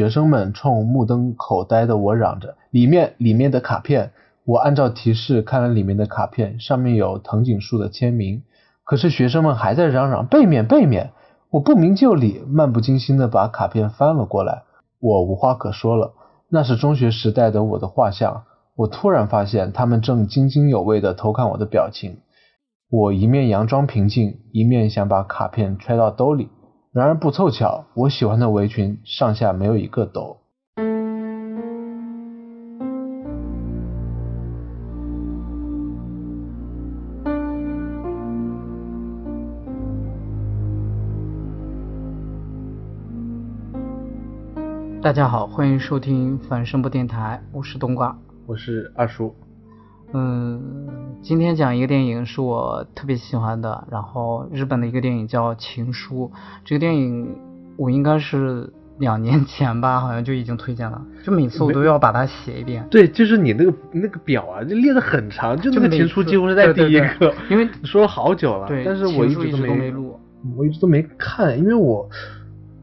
学生们冲目瞪口呆的我嚷着：“里面，里面的卡片！”我按照提示看了里面的卡片，上面有藤井树的签名。可是学生们还在嚷嚷：“背面，背面！”我不明就里，漫不经心的把卡片翻了过来。我无话可说了，那是中学时代的我的画像。我突然发现，他们正津津有味地偷看我的表情。我一面佯装平静，一面想把卡片揣到兜里。然而不凑巧，我喜欢的围裙上下没有一个兜。大家好，欢迎收听反声波电台，我是冬瓜。我是二叔。嗯，今天讲一个电影是我特别喜欢的，然后日本的一个电影叫《情书》。这个电影我应该是两年前吧，好像就已经推荐了，就每次我都要把它写一遍。对，就是你那个那个表啊，就列的很长，就那个情书几乎是在第一个，因为说了好久了，对，但是我一直都没录，我一直都没看，因为我。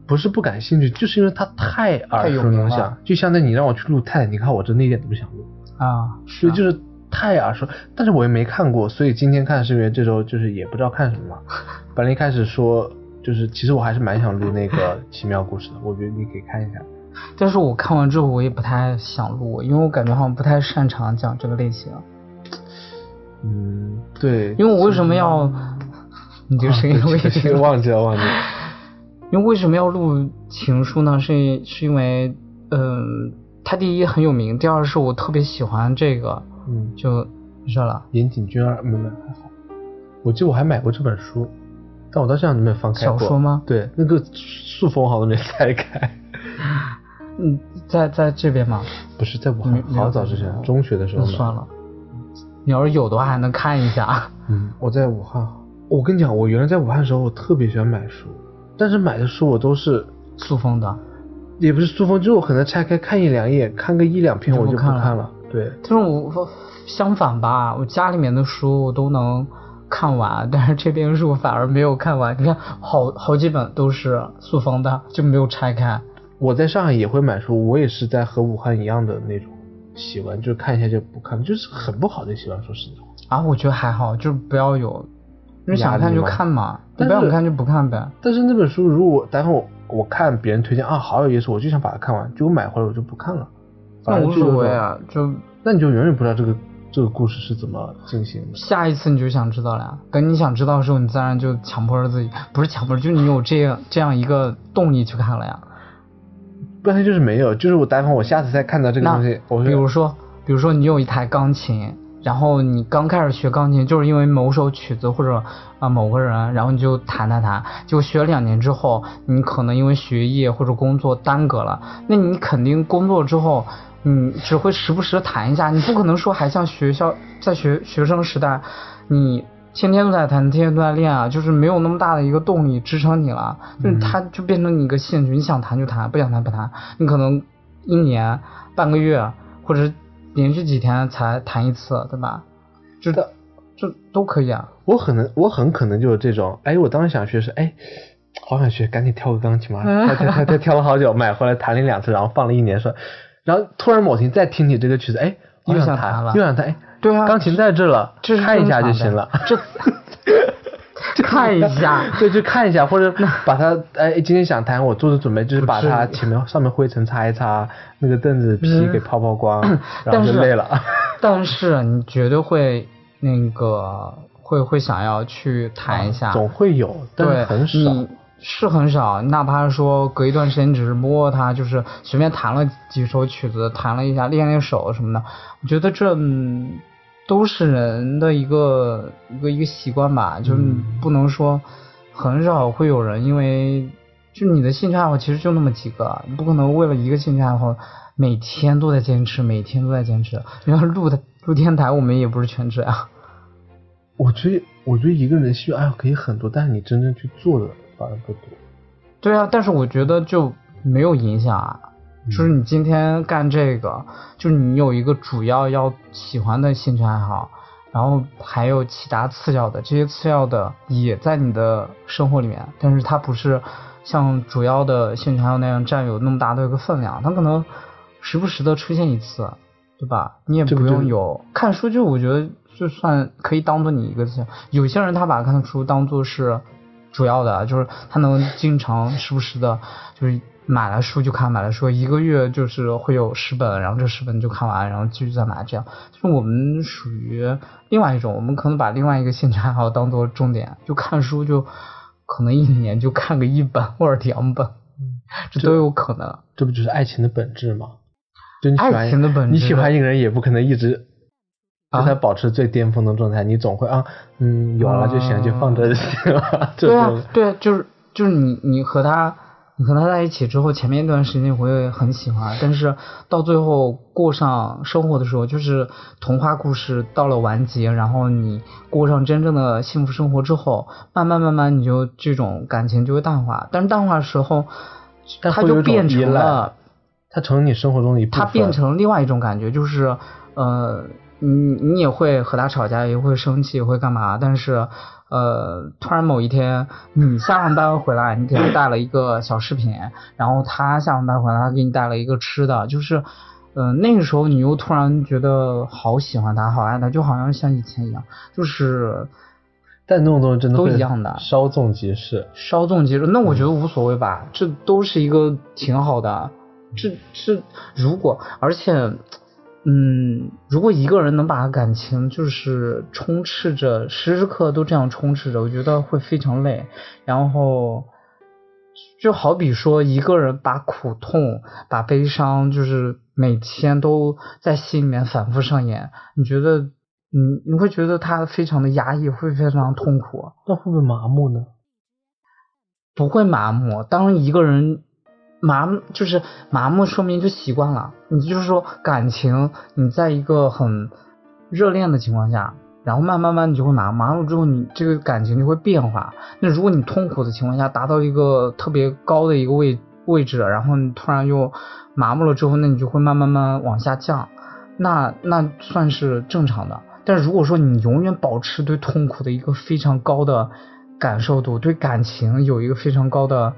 不是不感兴趣，就是因为它太耳熟能详，就相当于你让我去录泰，你看我真的一点都不想录啊，所以就是太耳熟，但是我也没看过，所以今天看是因为这周就是也不知道看什么嘛。本来一开始说就是其实我还是蛮想录那个 奇妙故事的，我觉得你可以看一下。但是我看完之后我也不太想录，因为我感觉好像不太擅长讲这个类型。嗯，对。因为我为什么要？你这个声音我已经忘记了，忘记了。因为为什么要录情书呢？是是因为，嗯，他第一很有名，第二是我特别喜欢这个，嗯，就没事了。岩井俊二，没没还好。我记得我还买过这本书，但我到现在都没有翻开过。小说吗？对，那个塑封好像没拆开。嗯，在在这边吗？不是在武汉，好早之前，中学的时候。算了，你要是有的话，还能看一下。嗯，我在武汉。我跟你讲，我原来在武汉的时候，我特别喜欢买书。但是买的书我都是塑封的，也不是塑封，就是我可能拆开看一两页，看个一两篇我就不看了。对，就是我相反吧，我家里面的书我都能看完，但是这边书反而没有看完。你看，好好几本都是塑封的，就没有拆开。我在上海也会买书，我也是在和武汉一样的那种习惯，就是看一下就不看，就是很不好的习惯。说实话，啊，我觉得还好，就是不要有。你想看就看嘛，你不想看就不看呗。但是那本书如果待会我我看别人推荐啊，好有意思，我就想把它看完，就我买回来我就不看了。那无所谓啊，就那你就永远不知道这个这个故事是怎么进行的。下一次你就想知道了呀，等你想知道的时候，你自然就强迫着自己，不是强迫，就是你有这样这样一个动力去看了呀。不然就是没有，就是我待会我下次再看到这个东西，我比如说比如说你有一台钢琴。然后你刚开始学钢琴，就是因为某首曲子或者啊某个人，然后你就弹弹弹，就学了两年之后，你可能因为学业或者工作耽搁了，那你肯定工作之后，你只会时不时的弹一下，你不可能说还像学校在学学生时代，你天天都在弹，天天都在练啊，就是没有那么大的一个动力支撑你了，就是它就变成你一个兴趣，你想弹就弹，不想弹不弹，你可能一年半个月或者。连续几天才弹一次，对吧？知道，这都可以啊。我可能，我很可能就是这种。哎，我当时想学是，哎，好想学，赶紧跳个钢琴嘛。跳跳跳跳跳了好久，买回来弹了两次，然后放了一年，说，然后突然某天再听你这个曲子，哎，又想弹了，又想弹，哎，对啊，钢琴在这了，看一下就行了。这。看一下，对，就看一下，或者把它，哎，今天想弹，我做的准备就是把它前面上面灰尘擦一擦，那个凳子皮给抛抛光，然后就累了。但是你绝对会那个会会想要去弹一下，总会有，但很少。是很少，哪怕说隔一段时间只是摸它，就是随便弹了几首曲子，弹了一下，练练手什么的，我觉得这。都是人的一个一个一个习惯吧，就是不能说很少会有人因为就你的兴趣爱好其实就那么几个，你不可能为了一个兴趣爱好每天都在坚持，每天都在坚持。你要录的录电台，我们也不是全职啊。我觉得我觉得一个人的兴趣爱好可以很多，但是你真正去做的反而不多。对啊，但是我觉得就没有影响啊。就是你今天干这个，就是你有一个主要要喜欢的兴趣爱好，然后还有其他次要的，这些次要的也在你的生活里面，但是它不是像主要的兴趣爱好那样占有那么大的一个分量，它可能时不时的出现一次，对吧？你也不用有看书，就我觉得就算可以当做你一个像有些人他把看书当做是主要的，就是他能经常时不时的，就是买了书就看，买了书一个月就是会有十本，然后这十本就看完，然后继续再买，这样就是我们属于另外一种，我们可能把另外一个兴趣爱好当做重点，就看书就可能一年就看个一本或者两本，这都有可能。这不就是爱情的本质吗？就你喜欢爱情的本质你喜欢一个人也不可能一直啊跟他保持最巅峰的状态，你总会啊，嗯，有了就行，就放着就行了。对啊，对啊，就是就是你你和他你和他在一起之后，前面一段时间你会很喜欢，但是到最后过上生活的时候，就是童话故事到了完结，然后你过上真正的幸福生活之后，慢慢慢慢你就这种感情就会淡化，但是淡化的时候，它但会有一种就变成了。它成你生活中的一部分。它变成另外一种感觉，就是呃，你你也会和他吵架，也会生气，也会干嘛，但是呃，突然某一天你下完班回来，你给他带了一个小饰品，然后他下完班回来，他给你带了一个吃的，就是。呃，那个时候你又突然觉得好喜欢他，好爱他，就好像像以前一样，就是但那种东西真的都一样的稍纵即逝。稍纵即逝。那我觉得无所谓吧，这都是一个挺好的。这这如果而且，嗯，如果一个人能把感情就是充斥着，时时刻刻都这样充斥着，我觉得会非常累。然后，就好比说一个人把苦痛、把悲伤，就是每天都在心里面反复上演，你觉得？你你会觉得他非常的压抑，会非常痛苦。那会不会麻木呢？不会麻木。当一个人麻木，就是麻木，说明就习惯了。你就是说感情，你在一个很热恋的情况下，然后慢慢慢你就会麻，麻木之后你这个感情就会变化。那如果你痛苦的情况下达到一个特别高的一个位位置，然后你突然又麻木了之后，那你就会慢慢慢往下降。那那算是正常的。但如果说你永远保持对痛苦的一个非常高的感受度，对感情有一个非常高的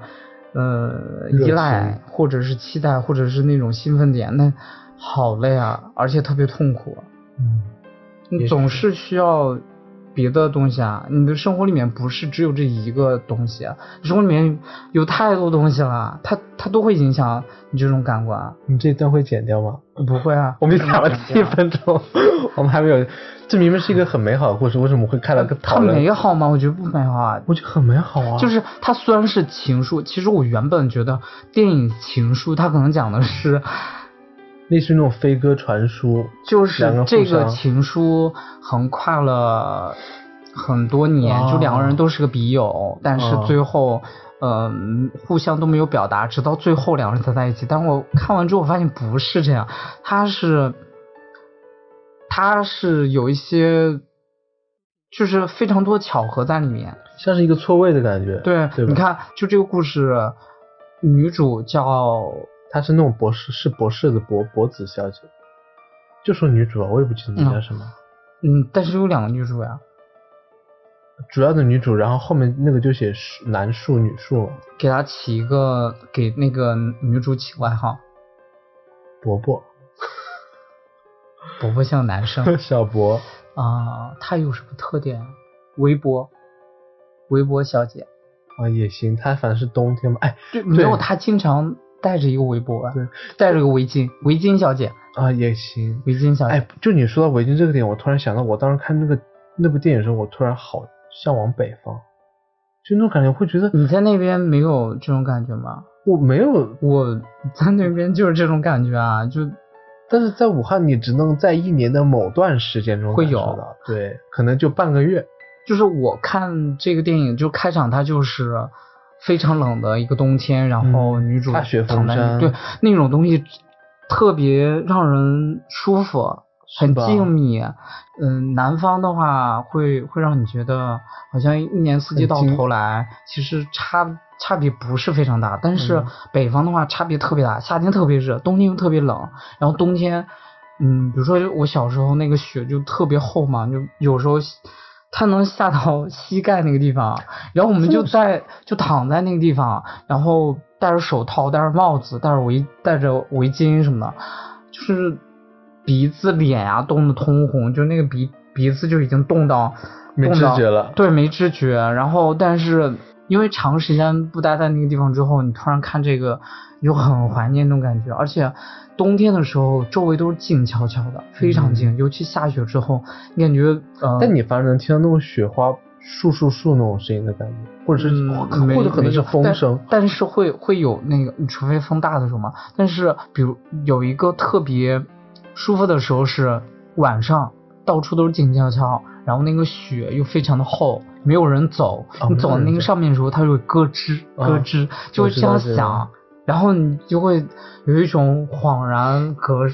呃依赖，或者是期待，或者是那种兴奋点，那好累啊，而且特别痛苦。嗯，你总是需要别的东西啊，你的生活里面不是只有这一个东西啊，生活里面有太多东西了，它它都会影响你这种感官。你这段会剪掉吗？不会啊，我们讲了七分钟，我们还没有。这明明是一个很美好的故事，为什么会看了个它讨论？美好吗？我觉得不美好啊。我觉得很美好啊。就是它虽然是情书，其实我原本觉得电影情书它可能讲的是，类似于那种飞鸽传书，就是这个情书横跨了很多年，哦就两个人都是个笔友，但是哦最后。嗯，互相都没有表达，直到最后两个人才在一起。但我看完之后，我发现不是这样，他是，他是有一些，就是非常多巧合在里面。像是一个错位的感觉。对，对你看，就这个故事，女主叫她是那种博士，是博士的博博子小姐。就说女主啊，我也不记得名叫什么。嗯，但是有两个女主呀，主要的女主，然后后面那个就写树男树女树给她起一个给那个女主起外号，伯伯伯伯像男生 小伯啊，她有什么特点？微博，微博小姐，啊也行，她反正是冬天嘛，哎对，没有她经常带着一个围脖啊，对戴着个围巾，围巾小姐，啊也行。围巾小姐，哎，就你说到围巾这个点，我突然想到，我当时看那个那部电影的时候，我突然好向往北方，就那种感觉，会觉得你在那边没有这种感觉吗？我没有，我在那边就是这种感觉啊，就但是在武汉，你只能在一年的某段时间中会有感受到，对，可能就半个月。就是我看这个电影，就开场它就是非常冷的一个冬天，然后嗯女主大雪躺在封山对那种东西特别让人舒服，很静谧。嗯，南方的话会会让你觉得好像一年四季到头来其实差差别不是非常大，但是嗯北方的话差别特别大，夏天特别热，冬天又特别冷，然后冬天。嗯，比如说我小时候那个雪就特别厚嘛，就有时候它能下到膝盖那个地方，然后我们就在就躺在那个地方，然后戴着手套、戴着帽子、戴着围戴着围巾什么的，就是鼻子、脸呀、冻得通红，就那个鼻鼻子就已经冻到没冻到知觉了对，没知觉。然后但是因为长时间不待在那个地方之后，你突然看这个，你就很怀念那种感觉，而且。冬天的时候，周围都是静悄悄的，非常静。尤其下雪之后，你感觉呃，但你反正能听到那种雪花簌簌簌那种声音的感觉，或者是、嗯、或者可能是风声，但是会会有那个，除非风大的时候嘛。但是比如有一个特别舒服的时候是晚上，到处都是静悄悄，然后那个雪又非常的厚，没有人走，哦、你走到那个上面的时候，它就会咯吱咯吱，就会这样响。然后你就会有一种恍然隔，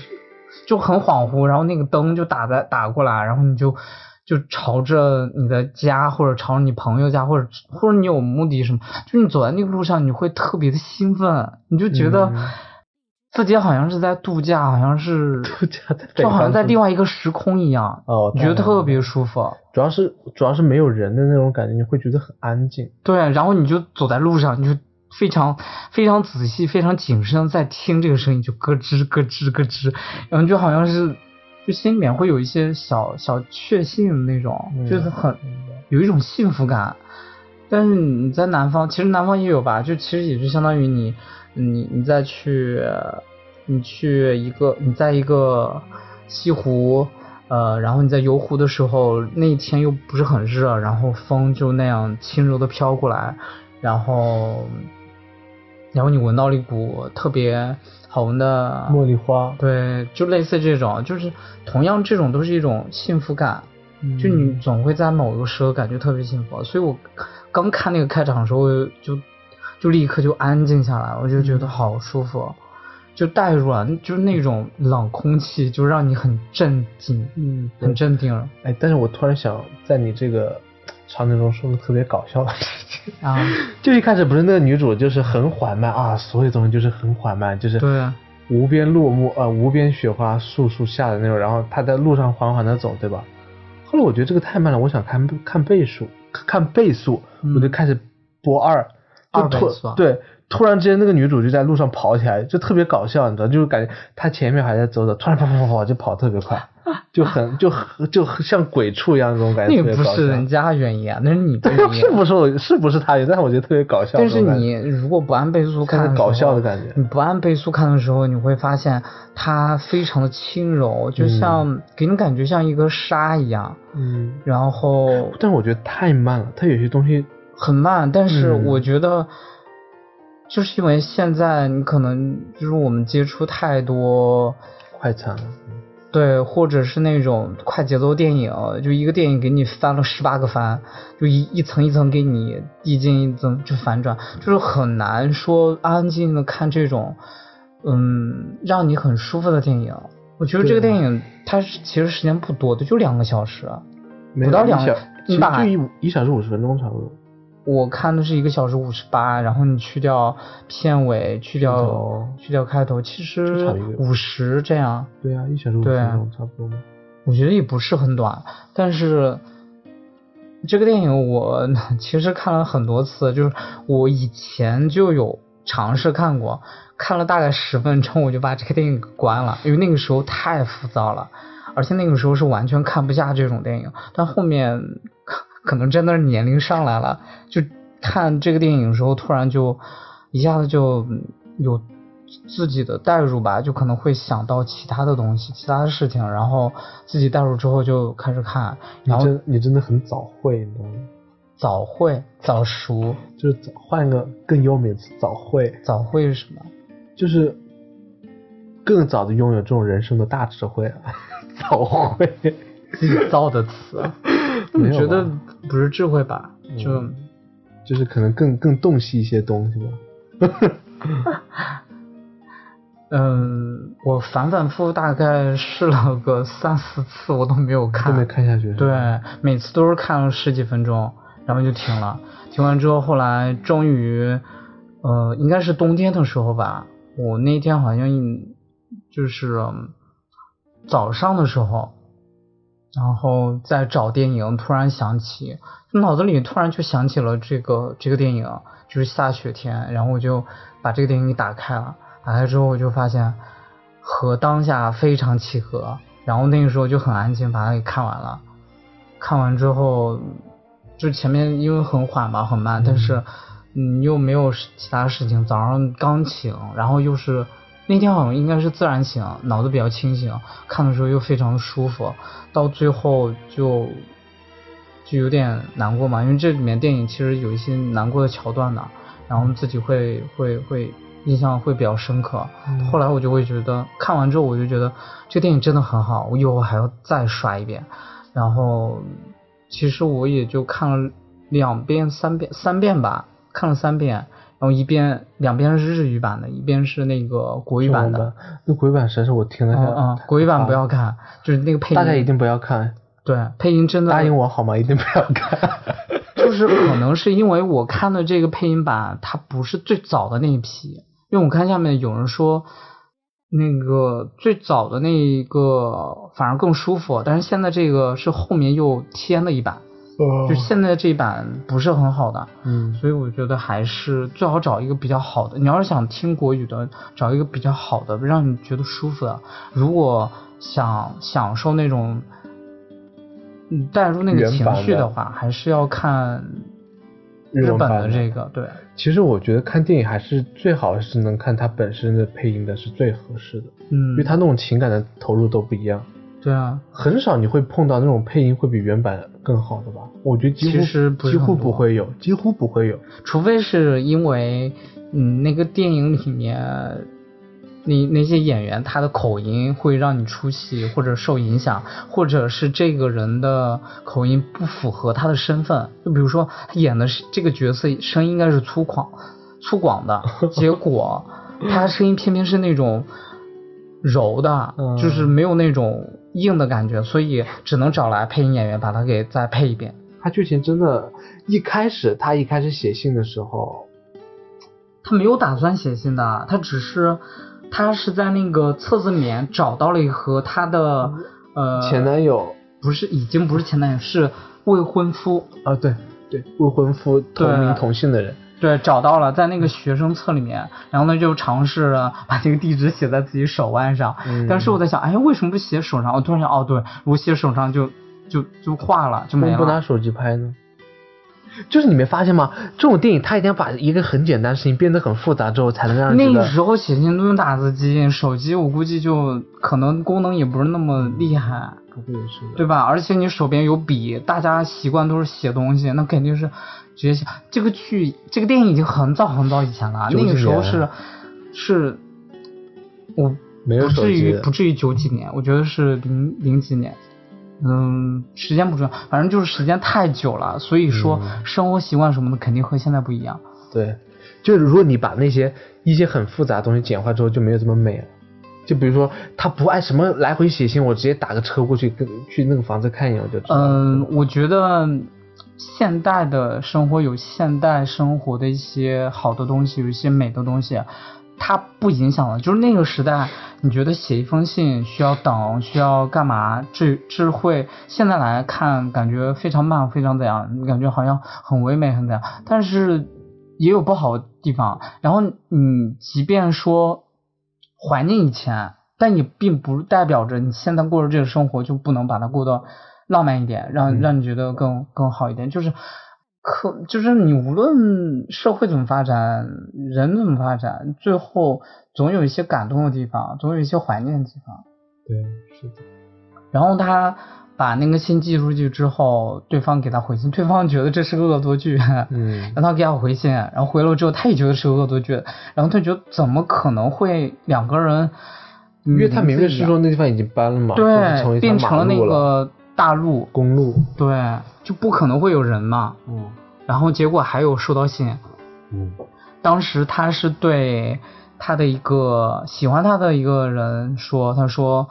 就很恍惚，然后那个灯就打在打过来，然后你就就朝着你的家或者朝着你朋友家或者或者你有目的什么，就是你走在那个路上，你会特别的兴奋，你就觉得自己好像是在度假，好像是 度假在就好像在另外一个时空一样，哦，你觉得特别舒服。主要是主要是没有人的那种感觉，你会觉得很安静。对，然后你就走在路上，你就。非常非常仔细、非常谨慎在听这个声音，就咯吱咯吱咯吱，然后就好像是就心里面会有一些小小确幸那种，嗯、就是很有一种幸福感。但是你在南方，其实南方也有吧，就其实也就相当于你你你再去你去一个你在一个西湖。呃，然后你在游湖的时候，那一天又不是很热，然后风就那样轻柔的飘过来，然后。然后你闻到了一股特别好闻的茉莉花，对，就类似这种，就是同样这种都是一种幸福感，嗯、就你总会在某个时候感觉特别幸福。所以我刚看那个开场的时候，就就立刻就安静下来，我就觉得好舒服，嗯、就带入了，就是那种冷空气，就让你很镇静，嗯，很镇定。哎，但是我突然想在你这个场景中说个特别搞笑的事情。啊，就一开始不是那个女主就是很缓慢啊，所有东西就是很缓慢，就是对啊，无边落木呃无边雪花簌簌下的那种，然后她在路上缓缓的走，对吧？后来我觉得这个太慢了，我想看看倍数，看倍速，嗯、我就开始播二，二倍速，对，突然之间那个女主就在路上跑起来，就特别搞笑，你知道，就是感觉她前面还在走走，突然跑跑跑跑就跑特别快。就很就就像鬼畜一样那种感觉，那个不是人家原因啊，那是你的原因。是不是我是不是他原因？但是我觉得特别搞笑。但是你如果不按倍速看，搞笑的感觉。你不按倍速看的时候，你会发现它非常的轻柔，就像、嗯、给你感觉像一个沙一样。嗯。然后，但是我觉得太慢了，它有些东西很慢。但是嗯我觉得，就是因为现在你可能就是我们接触太多快餐。对，或者是那种快节奏电影，就一个电影给你翻了十八个番，就一一层一层给你递进一层就反转，就是很难说安安静静的看这种，嗯，让你很舒服的电影。我觉得这个电影它是其实时间不多的，就两个小时，不到两个，你把就一一小时五十分钟差不多。我看的是一个小时五十八，然后你去掉片尾，去掉去掉开头，其实五十这样。对啊，一小时五十分钟差不多吗？我觉得也不是很短，但是这个电影我 其实看了很多次，就是我以前就有尝试看过，看了大概十分钟我就把这个电影关了，因为那个时候太浮躁了，而且那个时候是完全看不下这种电影，但后面。可能真的是年龄上来了，就看这个电影的时候，突然就一下子就有自己的代入吧，就可能会想到其他的东西、其他的事情，然后自己代入之后就开始看。然后你真你真的很早会，你知道吗？早会早熟，就是早换一个更优美的词，早会。早会是什么？就是更早的拥有这种人生的大智慧。早会，自己造的词。我觉得不是智慧吧，就、嗯、就是可能更更洞悉一些东西吧。嗯，我反反复复大概试了个三四次，我都没有看，都没看下去。对，每次都是看了十几分钟，然后就停了。停完之后，后来终于，呃，应该是冬天的时候吧，我那天好像就是早上的时候。然后在找电影，突然想起，脑子里突然就想起了这个这个电影，就是下雪天，然后我就把这个电影给打开了，打开之后我就发现和当下非常契合，然后那个时候就很安静把它给看完了，看完之后就前面因为很缓嘛很慢，但是嗯又没有其他事情，早上刚醒，然后又是。那天好像应该是自然醒，脑子比较清醒，看的时候又非常舒服，到最后就就有点难过嘛，因为这里面电影其实有一些难过的桥段的，然后自己会会会印象会比较深刻。后来我就会觉得看完之后我就觉得这电影真的很好，我以后还要再刷一遍。然后其实我也就看了两遍、三遍、三遍吧，看了三遍。然后一边两边是日语版的，一边是那个国语版的。那国语版实在是我听了下，嗯，国语版不要看，就是那个配音。大家一定不要看。对，配音真的。答应我好吗？一定不要看。就是可能是因为我看的这个配音版，它不是最早的那一批。因为我看下面有人说，那个最早的那一个反而更舒服，但是现在这个是后面又添了一版。就现在这一版不是很好的，嗯，所以我觉得还是最好找一个比较好的。你要是想听国语的，找一个比较好的，让你觉得舒服的。如果想享受那种，嗯，带入那个情绪的话，还是要看日本的这个。对，其实我觉得看电影还是最好是能看它本身的配音的是最合适的，嗯，因为它那种情感的投入都不一样。对啊，很少你会碰到那种配音会比原版更好的吧？我觉得几乎几乎不会有，几乎不会有，除非是因为嗯那个电影里面那那些演员他的口音会让你出戏或者受影响，或者是这个人的口音不符合他的身份。就比如说他演的是这个角色声音应该是粗犷粗犷的，结果他声音偏偏是那种柔的，就是没有那种。硬的感觉，所以只能找来配音演员把它给再配一遍。他剧情真的，一开始他一开始写信的时候，他没有打算写信的，他只是他是在那个册子里面找到了一盒他的呃前男友，不是已经不是前男友，是未婚夫啊，对对，未婚夫同名同姓的人。对，找到了，在那个学生册里面，然后呢就尝试把这个地址写在自己手腕上。嗯。但是我在想，哎，为什么不写手上？我突然想，哦，对，如果写手上就就就化了，就没了。不拿手机拍呢？就是你没发现吗？这种电影它一定要把一个很简单的事情变得很复杂之后，才能让那个时候写信都用打字机，手机我估计就可能功能也不是那么厉害。不会是的。对吧？而且你手边有笔，大家习惯都是写东西，那肯定是。直接想这个剧，这个电影已经很早很早以前了，那个时候是是，我不至于不至于九几年，我觉得是零零几年，嗯，时间不重要，反正就是时间太久了，所以说生活习惯什么的肯定和现在不一样。对，就是如果你把那些一些很复杂的东西简化之后，就没有这么美了。就比如说他不爱什么来回写信，我直接打个车过去跟去那个房子看一眼我就知道。嗯，我觉得。现代的生活有现代生活的一些好的东西，有一些美的东西，它不影响了。就是那个时代，你觉得写一封信需要等，需要干嘛？这智慧现在来看，感觉非常慢，非常怎样？你感觉好像很唯美，很怎样？但是也有不好的地方。然后你即便说怀念以前，但也并不代表着你现在过着这个生活就不能把它过得。浪漫一点，让让你觉得更更好一点，就是可就是你无论社会怎么发展，人怎么发展，最后总有一些感动的地方，总有一些怀念的地方。对，是的。然后他把那个信寄出去之后，对方给他回信，对方觉得这是个恶作剧，嗯，让他给他回信，然后回了之后，他也觉得是个恶作剧，然后他觉得怎么可能会两个人？因为他明明是说那地方已经搬了嘛，对，变成了那个。大路公路对，就不可能会有人嘛。嗯，然后结果还有收到信。嗯，当时他是对他的一个喜欢他的一个人说，他说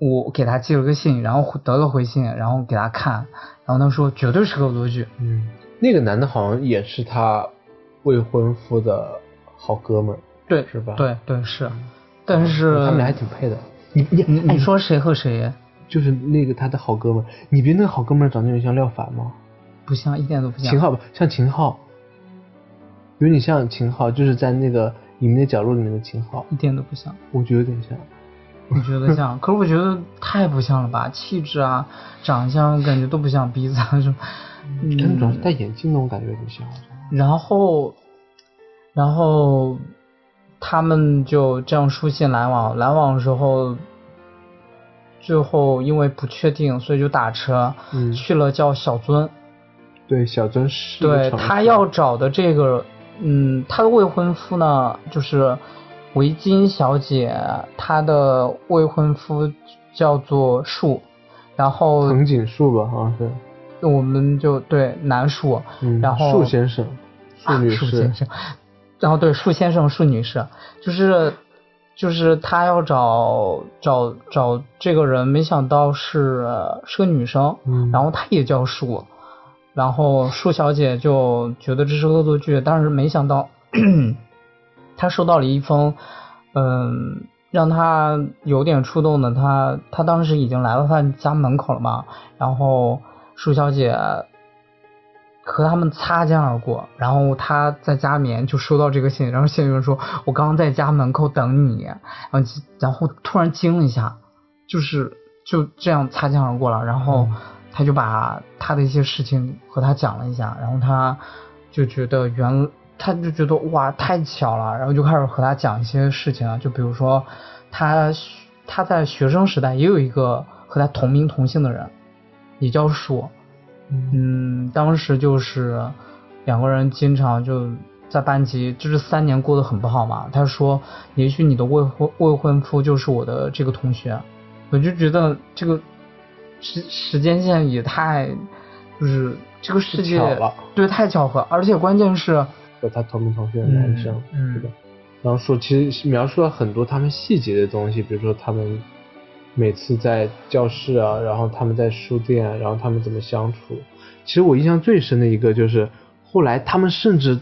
我给他寄了个信，然后得了回信，然后给他看，然后他说绝对是个恶作剧。嗯，那个男的好像也是他未婚夫的好哥们儿，对，是吧？对对是，但是他们俩还挺配的。你你你说谁和谁？就是那个他的好哥们儿，你别那个好哥们儿长得有点像廖凡吗？不像，一点都不像。秦昊吧，像秦昊，有点像秦昊，就是在那个隐秘的角落里面的秦昊，一点都不像。我觉得有点像。我觉得像，可是我觉得太不像了吧，气质啊、长相感觉都不像，鼻子啊什么。嗯主要是戴眼镜那种感觉有点像。然后，然后他们就这样书信来往，来往的时候，最后因为不确定，所以就打车去了叫小尊。对，小尊是。对他要找的这个，嗯，他的未婚夫呢，就是。维京小姐，她的未婚夫叫做树，然后藤井树吧，好像是。我们就对男树，然后树先生，树女士，先生，然后对树先生、树女士，就是就是他要找找找这个人，没想到是是个女生，然后她也叫树，然后树小姐就觉得这是恶作剧，但是没想到。她收到了一封，嗯，让她有点触动的。她她当时已经来到他家门口了嘛，然后树小姐和他们擦肩而过，然后他在家里面就收到这个信，然后信里面说：“我刚刚在家门口等你。”然后然后突然惊了一下，就是就这样擦肩而过了。然后他就把他的一些事情和他讲了一下，然后他就觉得原。他就觉得哇太巧了，然后就开始和他讲一些事情啊，就比如说他他在学生时代也有一个和他同名同姓的人，也叫树，嗯，当时就是两个人经常就在班级，就是三年过得很不好嘛。他说，也许你的未婚未婚夫就是我的这个同学，我就觉得这个时时间线也太就是这个世界对太巧合，而且关键是。和他同名同学的男生，对吧？然后说，其实描述了很多他们细节的东西，比如说他们每次在教室啊，然后他们在书店，然后他们怎么相处。其实我印象最深的一个就是，后来他们甚至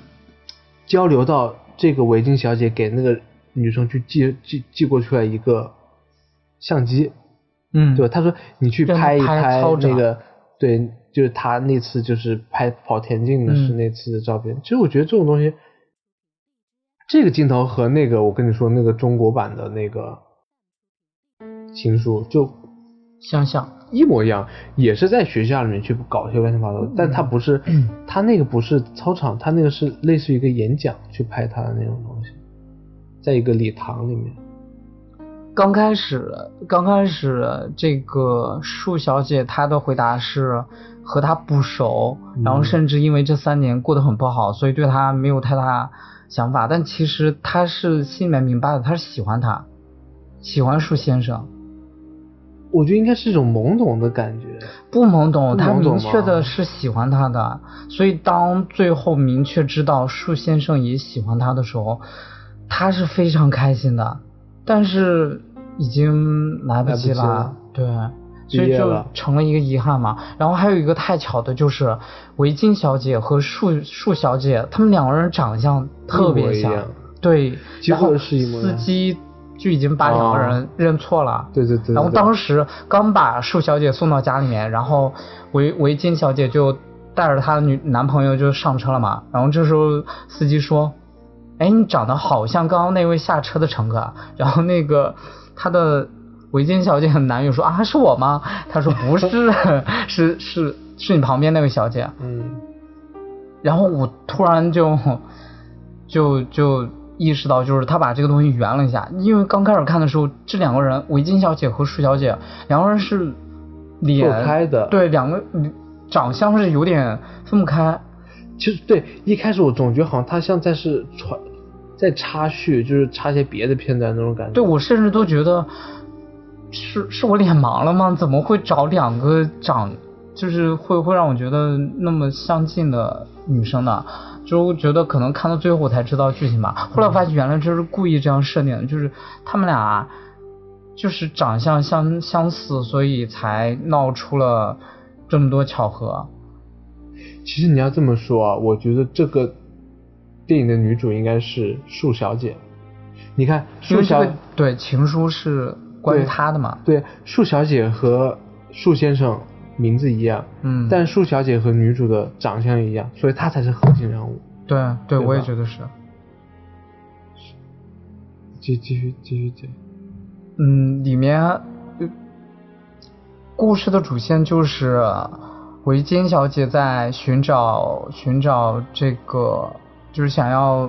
交流到这个围巾小姐给那个女生去寄寄寄过去了一个相机，嗯，对吧？他说你去拍一拍那个，对。就是他那次就是拍跑田径的是那次的照片，其实我觉得这种东西，这个镜头和那个我跟你说那个中国版的那个情书就相像一模一样，也是在学校里面去搞一些乱七八糟，但他不是，他那个不是操场，他那个是类似于一个演讲去拍他的那种东西，在一个礼堂里面。刚开始，刚开始这个树小姐她的回答是。和他不熟，然后甚至因为这三年过得很不好，所以对他没有太大想法。但其实他是心里面明白的，他是喜欢他，喜欢树先生。我觉得应该是一种懵懂的感觉。不懵懂，他明确的是喜欢他的。所以当最后明确知道树先生也喜欢他的时候，他是非常开心的。但是已经来不及了，对。所以就成了一个遗憾嘛。然后还有一个太巧的就是，围巾小姐和树树小姐，他们两个人长相特别像，对。然后司机就已经把两个人认错了。对对对。然后当时刚把树小姐送到家里面，然后围围巾小姐就带着她的女男朋友就上车了嘛。然后这时候司机说：“哎，你长得好像刚刚那位下车的乘客。”然后那个他的。围巾小姐很难有说啊，是我吗？他说不是，是是是你旁边那位小姐。嗯。然后我突然就就就意识到，就是他把这个东西圆了一下，因为刚开始看的时候，这两个人维金小姐和舒小姐两个人是脸开的，对，两个长相是有点分不开。其实对，一开始我总觉得好像他像在是传在插叙，就是插些别的片段那种感觉。对我甚至都觉得。是是我脸盲了吗？怎么会找两个长，就是会会让我觉得那么相近的女生呢？就觉得可能看到最后才知道剧情吧。后来发现原来这是故意这样设定的，就是他们俩就是长相相相似，所以才闹出了这么多巧合。其实你要这么说啊，我觉得这个电影的女主应该是树小姐。你看，树小对情书是。关于她的嘛？对，树小姐和树先生名字一样，嗯，但树小姐和女主的长相一样，所以她才是核心人物。对对，对我也觉得是。继继续继续讲，嗯，里面呃故事的主线就是维金小姐在寻找寻找这个，就是想要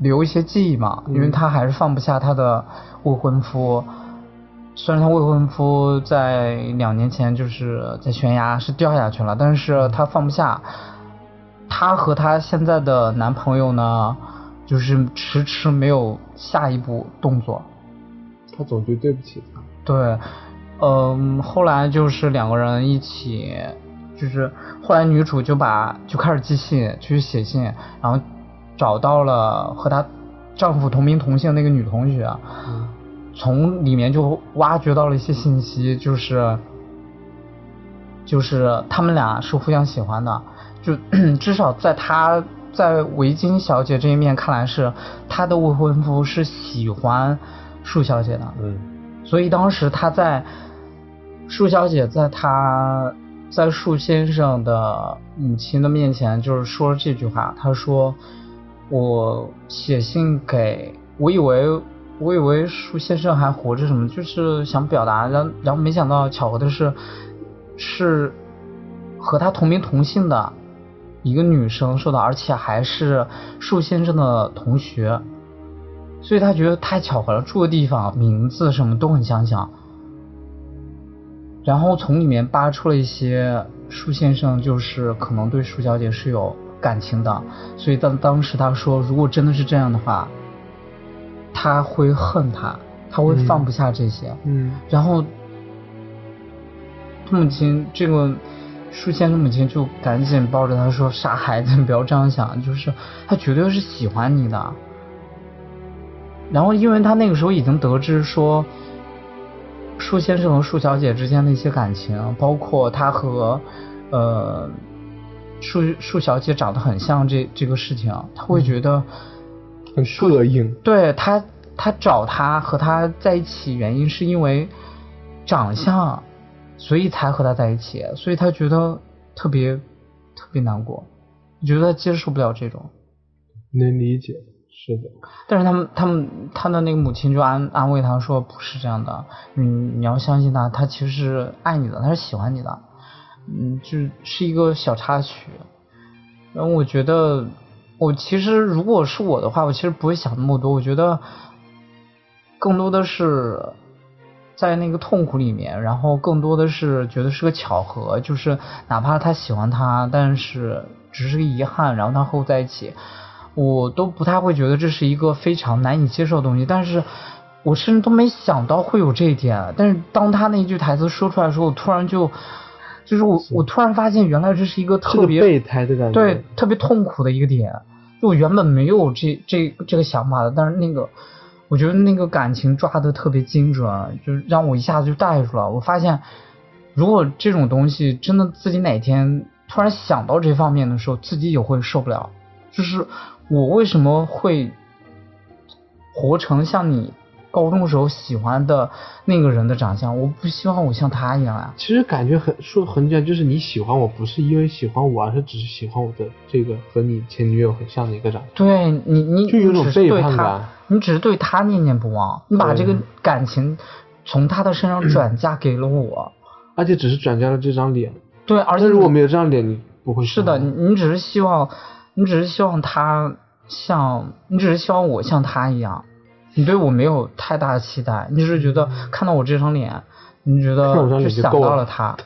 留一些记忆嘛，嗯因为她还是放不下她的未婚夫。虽然她未婚夫在两年前就是在悬崖是掉下去了，但是她放不下。她和她现在的男朋友呢，就是迟迟没有下一步动作。她总觉得对不起他。对，嗯，后来就是两个人一起，就是后来女主就把就开始寄信，去写信，然后找到了和她丈夫同名同姓那个女同学，嗯从里面就挖掘到了一些信息，就是就是他们俩是互相喜欢的，就 至少在他在维金小姐这一面看来是他的未婚夫是喜欢树小姐的，嗯所以当时他在树小姐在他在树先生的母亲的面前，就是说了这句话。他说：“我写信给，我以为我以为树先生还活着，什么就是想表达，然然后没想到巧合的是，是和他同名同姓的一个女生收到，而且还是树先生的同学。”所以他觉得太巧合了，住的地方、名字什么都很相像。然后从里面扒出了一些树先生就是可能对树小姐是有感情的，所以当当时他说，如果真的是这样的话，他会恨他，他会嗯放不下这些。嗯然后，他母亲这个树先生母亲就赶紧抱着他说：“傻孩子，你不要这样想，就是他绝对是喜欢你的。”然后，因为他那个时候已经得知说，树先生和树小姐之间的一些感情，包括他和呃树树小姐长得很像这这个事情，他会觉得。很膈应。对他，他找他和他在一起原因是因为长相，所以才和他在一起，所以他觉得特别特别难过，觉得他接受不了这种。能理解，是的，但是他们他们他的那个母亲就安安慰他说不是这样的，你你要相信他，他其实是爱你的，他是喜欢你的，嗯，就是一个小插曲。然后我觉得，我其实如果是我的话，我其实不会想那么多，我觉得更多的是在那个痛苦里面，然后更多的是觉得是个巧合，就是哪怕他喜欢他，但是只是个遗憾，然后他和我在一起。我都不太会觉得这是一个非常难以接受的东西，但是我甚至都没想到会有这一点。但是当他那句台词说出来的时候，我突然就，就是我我突然发现，原来这是一个特别备胎的感觉。对特别痛苦的一个点。就我原本没有这这这个想法的，但是那个我觉得那个感情抓的特别精准，就是让我一下子就带住了。我发现，如果这种东西真的自己哪天突然想到这方面的时候，自己也会受不了。就是我为什么会活成像你高中时候喜欢的那个人的长相？我不希望我像他一样啊。其实感觉很说很简单，就是你喜欢我不是因为喜欢我，而是只是喜欢我的这个和你前女友很像的一个长相。对你，你就有种背叛他感，你只是对他念念不忘，你把这个对感情从他的身上转嫁给了我。而且只是转嫁了这张脸，对，而且如果没有这张脸，你不会是的，你只是希望，你只是希望他像，你只是希望我像他一样，你对我没有太大的期待，你只是觉得看到我这张脸，你觉得就想到了他，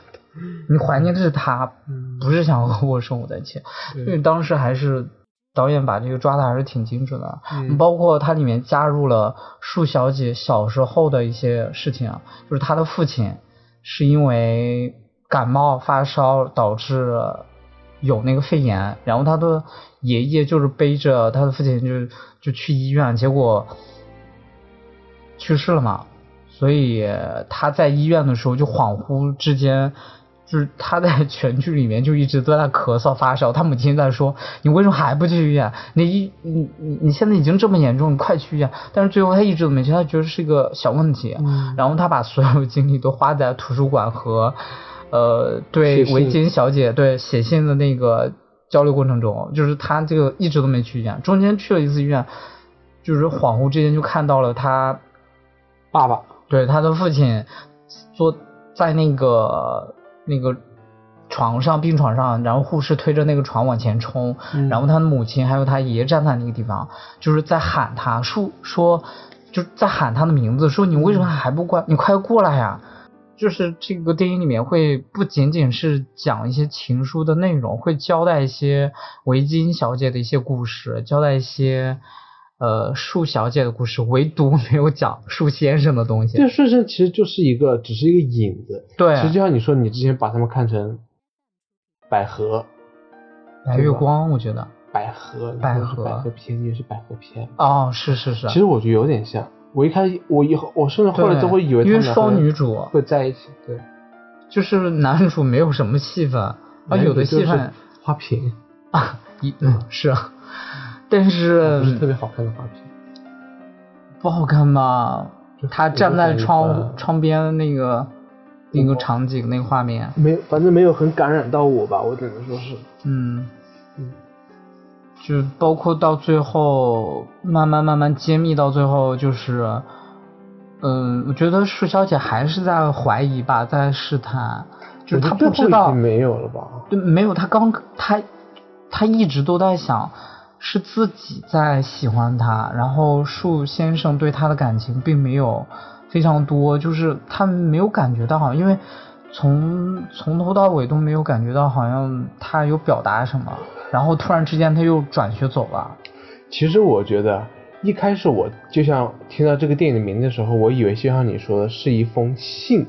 你怀念的是他，嗯。不是想和我生活在一起。因为当时还是导演把这个抓的还是挺精准的，嗯。包括它里面加入了树小姐小时候的一些事情啊，就是她的父亲是因为感冒发烧导致有那个肺炎，然后他的爷爷就是背着他的父亲就就去医院，结果去世了嘛，所以他在医院的时候就恍惚之间就是他在全剧里面就一直都在咳嗽发烧，他母亲在说你为什么还不去医院？你一你你你现在已经这么严重，你快去医院！但是最后他一直都没去，他觉得是一个小问题，嗯。然后他把所有精力都花在图书馆和呃对维金小姐对写信的那个交流过程中，就是他这个一直都没去医院，中间去了一次医院，就是恍惚之间就看到了他爸爸，对他的父亲坐在那个那个床上病床上，然后护士推着那个床往前冲，嗯然后他的母亲还有他爷爷站在那个地方，就是在喊他说说就在喊他的名字，说你为什么还不过，你快过来呀！就是这个电影里面会不仅仅是讲一些情书的内容，会交代一些维金小姐的一些故事，交代一些呃树小姐的故事，唯独没有讲树先生的东西。这顺生其实就是一个，只是一个引子。对其实就像你说，你之前把他们看成百合，白月光，我觉得百合，百合百合篇，你也是百合篇。哦，是是是，其实我觉得有点像。我一开始，我以后，我甚至后来都会以为因为双女主会在一起。对，就是男主没有什么戏份，啊有的戏份花瓶，啊，一嗯是啊，但不是是特别好看的画面。不好看吧？就他站在窗吧窗边那个那个场景那个画面，没，反正没有很感染到我吧，我只能说是。嗯嗯，就包括到最后慢慢慢慢揭秘到最后就是。嗯，我觉得树小姐还是在怀疑吧，在试探，就是她不知道没有了吧？对，没有，她刚她她一直都在想，是自己在喜欢他，然后树先生对他的感情并没有非常多，就是他没有感觉到，好像因为从从头到尾都没有感觉到好像他有表达什么，然后突然之间他又转学走了。其实我觉得一开始我就像听到这个电影的名字的时候，我以为就像你说的是一封信，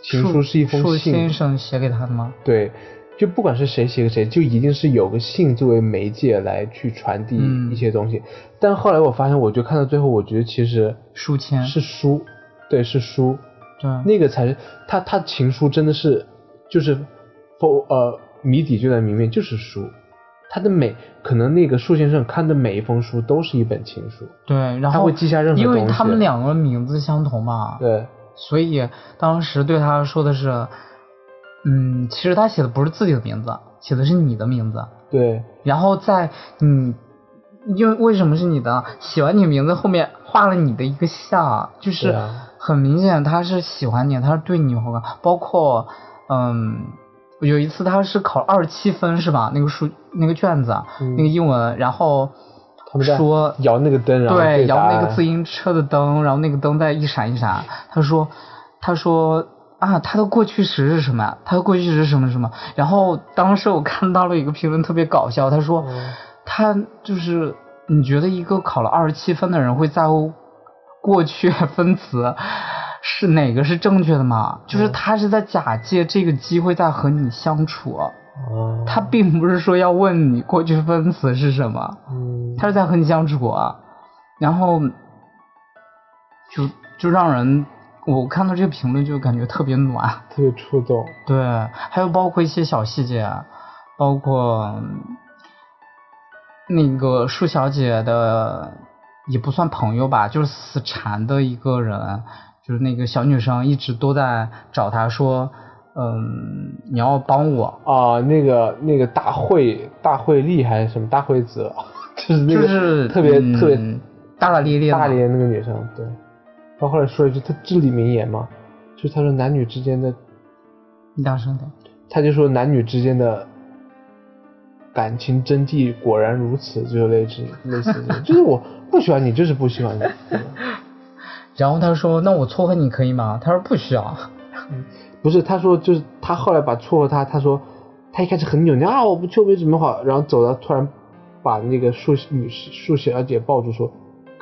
情书是一封信树信，先生写给他的吗？对，就不管是谁写给谁，就一定是有个信作为媒介来去传递嗯一些东西。但后来我发现，我就看到最后，我觉得其实书签是书，对，是书，对，那个才是他他情书真的是就是否呃谜底就在明面，就是书。他的每可能那个树先生看的每一封书都是一本情书，对，然后他会记下任何因为他们两个名字相同嘛，对，所以当时对他说的是，嗯，其实他写的不是自己的名字，写的是你的名字。对，然后在你，因为为什么是你的？写完你名字后面画了你的一个像，就是很明显他是喜欢你，他是对你有好感。包括，嗯，有一次他是考二十七分是吧？那个数那个卷子，嗯那个英文，然后他们说摇那个灯，然后对，答案摇那个自行车的灯，然后那个灯在一闪一闪。他说，他说啊，他的过去时是什么呀？他的过去时是什么什么？然后当时我看到了一个评论特别搞笑，他说，嗯他就是你觉得一个考了二十七分的人会在乎过去分词是哪个是正确的吗？就是嗯他是在假借这个机会在和你相处，哦，他并不是说要问你过去分词是什么。嗯，他是在和你相处啊，然后就就让人我看到这个评论就感觉特别暖，特别触动，对，还有包括一些小细节，啊包括嗯那个舒小姐的也不算朋友吧，就是死缠的一个人，就是那个小女生一直都在找他说，嗯，你要帮我，啊，那个那个大会大会丽还是什么大会子，就是那个就是特别、嗯特别大大咧咧大咧那个女生，对。他后来说了一句他至理名言嘛，就是他说男女之间的，你大声点。他就说男女之间的感情真谛果然如此，就类似类似这种，就是我不喜欢你，就是不喜欢你。然后他说：“那我撮合你可以吗？”他说：“不需要。不是，他说就是他后来把撮合他，他说他一开始很扭捏啊，我不去我没准备好，然后走到突然把那个树女士树小姐抱住说，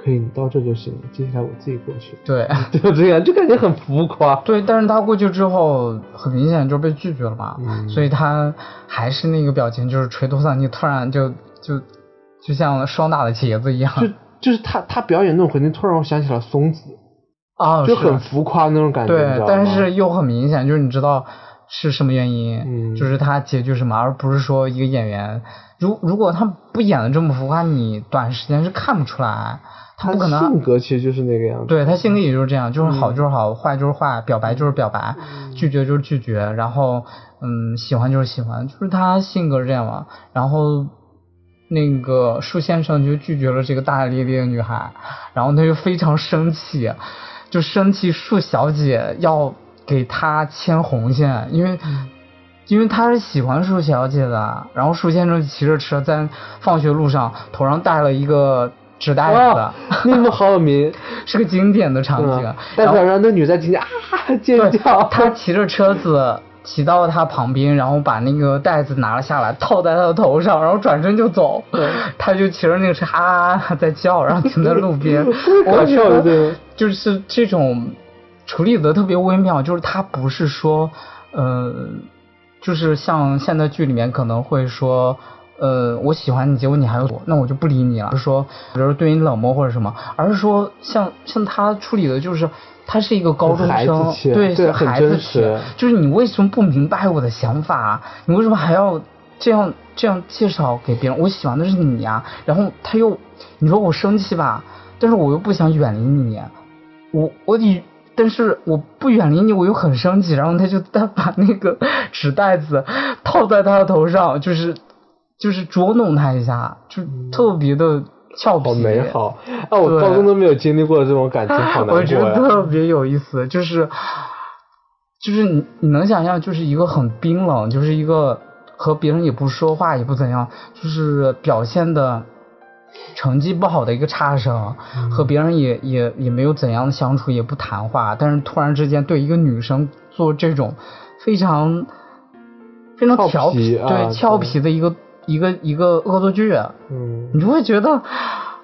可以，你到这就行了，接下来我自己过去”。对。就这样，就感觉很浮夸。对，但是他过去之后，很明显就被拒绝了嘛，嗯。所以他还是那个表情，就是垂头丧气，突然就就就像霜打的茄子一样，就就是他他表演那种环境，突然我想起了松子，啊，就很浮夸那种感觉，对但是又很明显，就是你知道，是什么原因，嗯。就是他结局什么，而不是说一个演员，如如果他不演的这么浮夸，你短时间是看不出来，他不可能。性格其实就是那个样子。对他性格也就是这样，就是好嗯就是好，坏就是坏，表白就是表白，拒绝就是拒绝，然后嗯喜欢就是喜欢，就是他性格是这样嘛。然后那个树先生就拒绝了这个大大咧咧的女孩，然后他就非常生气，就生气树小姐要给他牵红线，因为。因为他是喜欢树小姐的，然后树先生骑着车在放学路上头上戴了一个纸袋子，哇，那幕好有名，是个经典的场景。嗯但是让那女在听见啊尖叫，，她骑着车子骑到了他旁边，然后把那个袋子拿了下来，套在他的头上，然后转身就走。他就骑着那个车啊在叫，然后停在路边。我搞觉得笑的这个就是这种处理的特别微妙，就是他不是说呃，就是像现在剧里面可能会说。呃，我喜欢你，结果你还要我，那我就不理你了。不是说，比如说对你冷漠或者什么，而是说像像他处理的就是，他是一个高中生对，孩子气，就是你为什么不明白我的想法？你为什么还要这样这样介绍给别人？我喜欢的是你呀、然后他又，你说我生气吧，但是我又不想远离你，我我得，但是我不远离你，我又很生气，然后他就他把那个纸袋子套在他的头上，就是就是捉弄他一下，就特别的俏皮，好美好。啊！我高中都没有经历过这种感情，好难过我觉得。特别有意思，就是就是你你能想象，就是一个很冰冷，就是一个和别人也不说话，也不怎样，就是表现的成绩不好的一个差生，嗯。和别人也也也没有怎样的相处，也不谈话，但是突然之间对一个女生做这种非常非常调皮啊对。俏皮的一个一个一个恶作剧，嗯，你就会觉得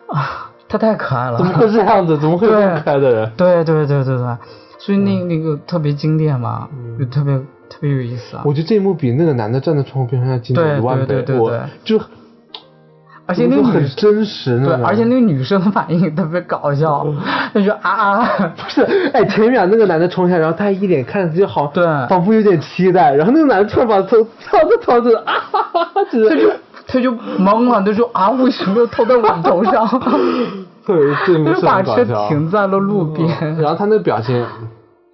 啊，他太可爱了，怎么会这样子？怎么会有这么可爱的人？对对对对对，所以那那个特别经典嘛，嗯就特别特别有意思啊。我觉得这一幕比那个男的站在窗户边上要经典一万倍，对对对就而且那个很真实对而且那个女生的反应也特别搞笑，她就啊啊，不是，哎，前一秒那个男的冲下来，然后他一脸看着自己好，对仿佛有点期待，然后那个男的突然把头跳着跳着，啊哈哈哈，只她就他就懵了，她说啊，为什么要套在我头上？对，这一幕就是把车。停在了路边。然后他那个表情，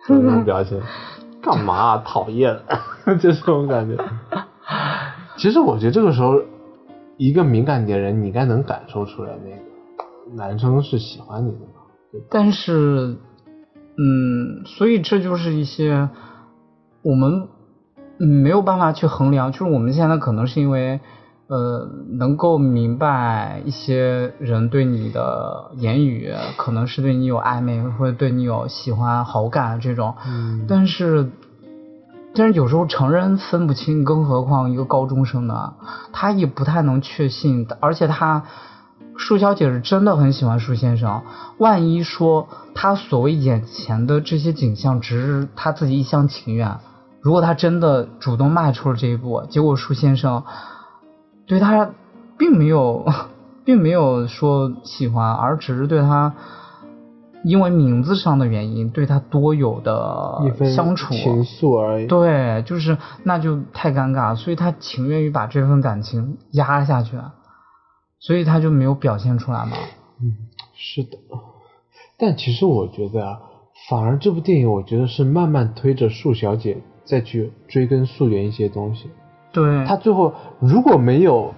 那种表情，干嘛啊、讨厌，就这种感觉。其实我觉得这个时候，一个敏感点的人，你应该能感受出来，那个男生是喜欢你的嘛。对吧但是，嗯，所以这就是一些我们嗯没有办法去衡量，就是我们现在可能是因为呃能够明白一些人对你的言语，可能是对你有暧昧，或者对你有喜欢、好感这种，嗯但是。但是有时候成人分不清，更何况一个高中生呢？他也不太能确信，而且他舒小姐是真的很喜欢舒先生。万一说他所谓眼前的这些景象只是他自己一厢情愿，如果他真的主动迈出了这一步，结果舒先生对他并没有，并没有说喜欢，而只是对他因为名字上的原因对他多有的一份相处。情愫而已。对，就是那就太尴尬，所以他情愿于把这份感情压下去，所以他就没有表现出来嘛。嗯，是的。但其实我觉得啊，反而这部电影，我觉得是慢慢推着树小姐再去追根溯源一些东西。对，他最后如果没有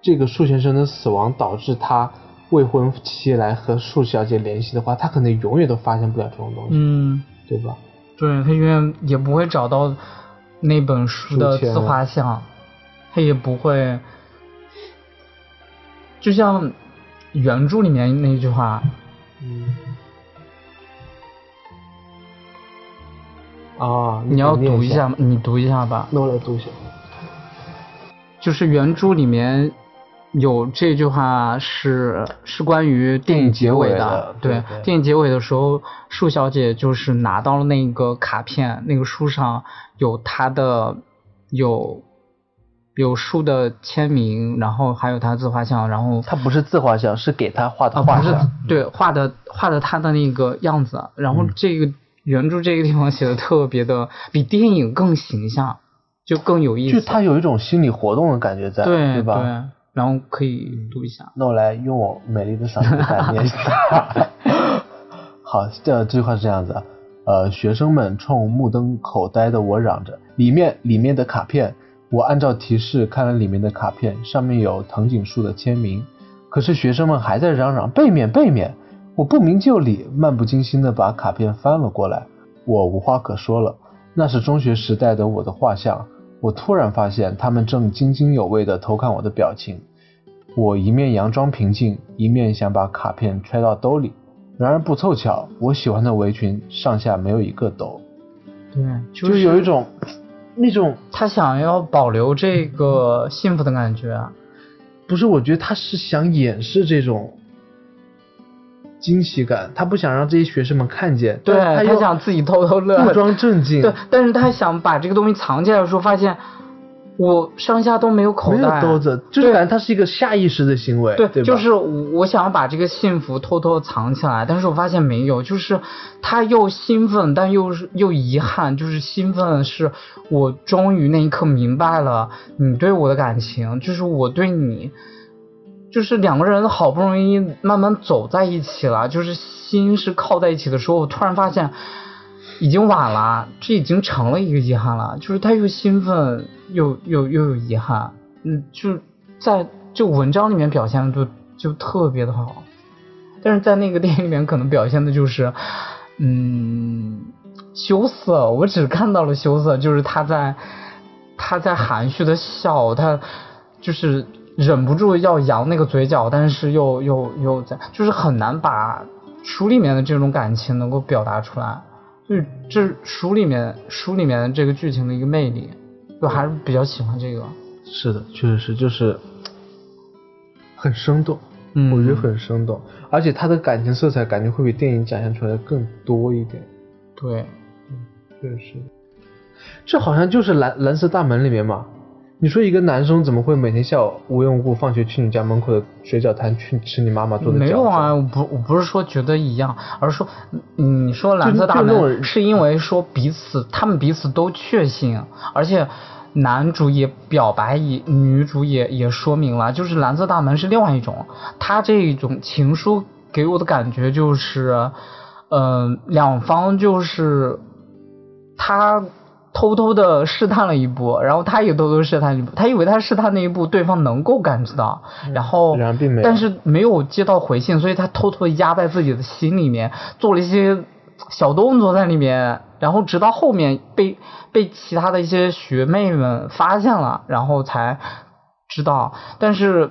这个树先生的死亡导致他未婚妻来和树小姐联系的话，他可能永远都发现不了这种东西，嗯，对吧？对他永远也不会找到那本书的自画像，他也不会，就像原著里面那句话，嗯。啊，你要读一下吗？你读一下吧。那我来读一下。就是原著里面有这句话是是关于电影结尾的对对对电影结尾的时候，树小姐就是拿到了那个卡片，那个书上有她的有有树的签名，然后还有她自画像，然后她不是自画像，是给她画的啊不是。对画的画的她的那个样子，然后嗯这个原著这个地方写的特别的，比电影更形象，就更有意思。就他有一种心理活动的感觉在，对吧？对，然后可以读一下。那我来用我美丽的嗓子来念一下。好，这这句话是这样子，呃，学生们冲目瞪口呆的我嚷着，里面里面的卡片，我按照提示看了里面的卡片，上面有藤井树的签名，可是学生们还在嚷嚷背面背面。我不明就里，漫不经心的把卡片翻了过来。我无话可说了，那是中学时代的我的画像。我突然发现他们正津津有味地偷看我的表情。我一面佯装平静，一面想把卡片揣到兜里。然而不凑巧，我喜欢的围裙上下没有一个兜。对，就是有一种那种他想要保留这个幸福的感觉。啊不是，我觉得他是想掩饰这种。惊喜感，他不想让这些学生们看见，对他想自己偷偷乐，不装正经。对，但是他想把这个东西藏起来的时候，发现我上下都没有口袋，没有兜子，就是感觉他是一个下意识的行为，对，对就是我想要把这个幸福偷偷藏起来，但是我发现没有，就是他又兴奋，但又是又遗憾，就是兴奋是我终于那一刻明白了你对我的感情，就是我对你。就是两个人好不容易慢慢走在一起了，就是心是靠在一起的时候，我突然发现已经晚了，这已经成了一个遗憾了。就是他又兴奋又又又有遗憾，嗯，就在这文章里面表现的就就特别的好，但是在那个电影里面可能表现的就是嗯羞涩，我只看到了羞涩，就是他在他在含蓄的笑，他就是。忍不住要扬那个嘴角，但是又又又在，就是很难把书里面的这种感情能够表达出来，就是这书里面书里面的这个剧情的一个魅力，就还是比较喜欢这个。是的，确实是，就是很生动，嗯，我觉得很生动，而且他的感情色彩感觉会比电影展现出来的更多一点。对，嗯，确实是，这好像就是蓝蓝色大门里面嘛。你说一个男生怎么会每天下午无缘无故放学去你家门口的水饺摊去吃你妈妈做的饺子？没有啊，我不我不是说觉得一样，而是说你说蓝色大门是因为说彼此他们彼此都确信，而且男主也表白，也女主也也说明了，就是蓝色大门是另外一种，他这种情书给我的感觉就是，嗯，两方就是他。偷偷的试探了一步，然后他也偷偷试探一步，他以为他试探那一步对方能够感知到，然后但是没有接到回信，所以他偷偷的压在自己的心里面，做了一些小动作在里面，然后直到后面被被其他的一些学妹们发现了，然后才知道，但是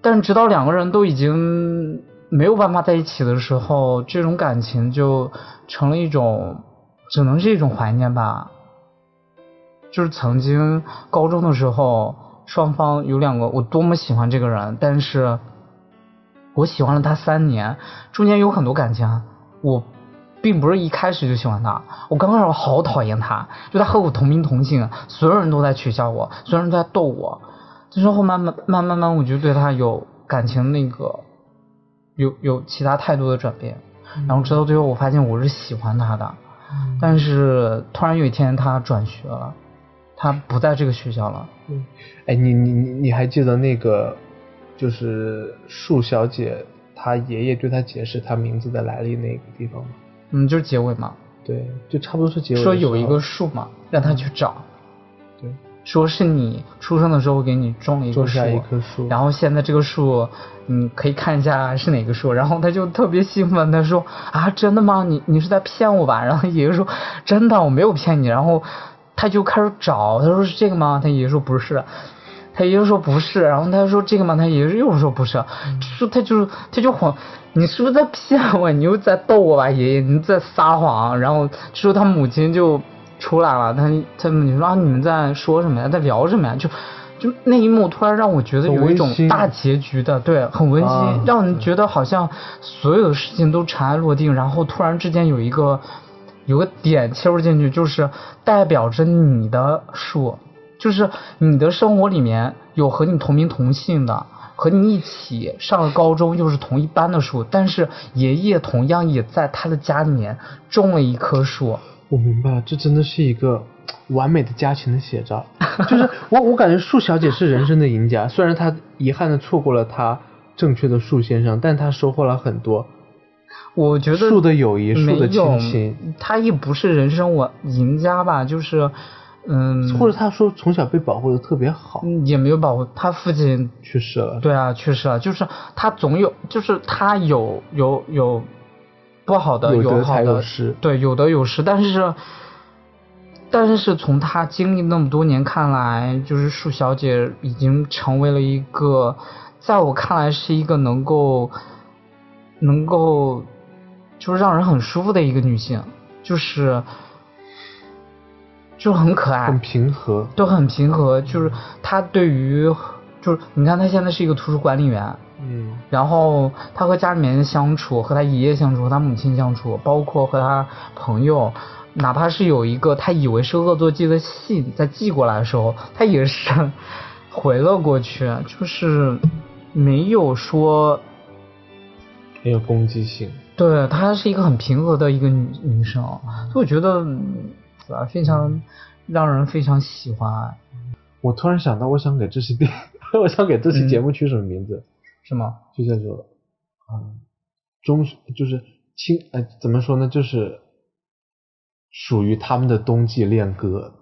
但直到两个人都已经没有办法在一起的时候，这种感情就成了一种。只能是一种怀念吧，就是曾经高中的时候，双方有两个，我多么喜欢这个人，但是我喜欢了他三年，中间有很多感情，我并不是一开始就喜欢他，我刚开始我好讨厌他，就他和我同名同姓，所有人都在取笑我，所有人都在逗我，之后慢慢慢慢慢，我就对他有感情，那个有有其他态度的转变，然后直到最后，我发现我是喜欢他的。但是突然有一天他转学了，他不在这个学校了。嗯，哎，你你你你还记得那个就是树小姐她爷爷对她解释她名字的来历那个地方吗？嗯，就是结尾嘛。对，就差不多是结尾。说有一个树嘛，让他去找。对。说是你出生的时候给你种了一棵树，一棵树，然后现在这个树，你可以看一下是哪个树，然后他就特别兴奋，他说啊，真的吗？你你是在骗我吧？然后爷爷说真的，我没有骗你。然后他就开始找，他说是这个吗？他爷爷说不是，他爷爷说不是，然后他说这个吗？他爷爷又说不是，说他就他就谎，你是不是在骗我？你又在逗我吧，爷爷，你在撒谎。然后说他母亲就。出来了，他他你说啊，你们在说什么呀？在聊什么呀？就就那一幕，突然让我觉得有一种大结局的，对，很温馨，让人觉得好像所有的事情都尘埃落定，然后突然之间有一个有个点切入进去，就是代表着你的树，就是你的生活里面有和你同名同姓的。和你一起上了高中，又是同一班的树，但是爷爷同样也在他的家里面种了一棵树。我明白了，这真的是一个完美的家庭的写照。就是我，我感觉树小姐是人生的赢家，虽然她遗憾的错过了她正确的树先生，但她收获了很多。我觉得树的友谊，树的亲情，她也不是人生我赢家吧，就是，嗯，或者她说从小被保护的特别好，嗯也没有保护她父亲。去世了。对啊，去世了，就是她总有，就是他有有有不好的，有得好的，才有失对，有得有失，但是。但是从她经历那么多年看来，就是树小姐已经成为了一个，在我看来是一个能够，能够，就是让人很舒服的一个女性，就是，就很可爱，很平和。都很平和。就是她对于，就是你看她现在是一个图书管理员，嗯，然后他和家里面人相处，和他爷爷相处，和他母亲相处，包括和他朋友，哪怕是有一个他以为是恶作剧的信在寄过来的时候，他也是 回了过去，就是没有说，很有攻击性。对她是一个很平和的一个女女生，所以我觉得嗯啊非常让人非常喜欢，我突然想到，我想给这期电，我想给这期节目取什么名字？是吗？就叫做，嗯，中就是青呃怎么说呢？就是属于他们的冬季恋歌，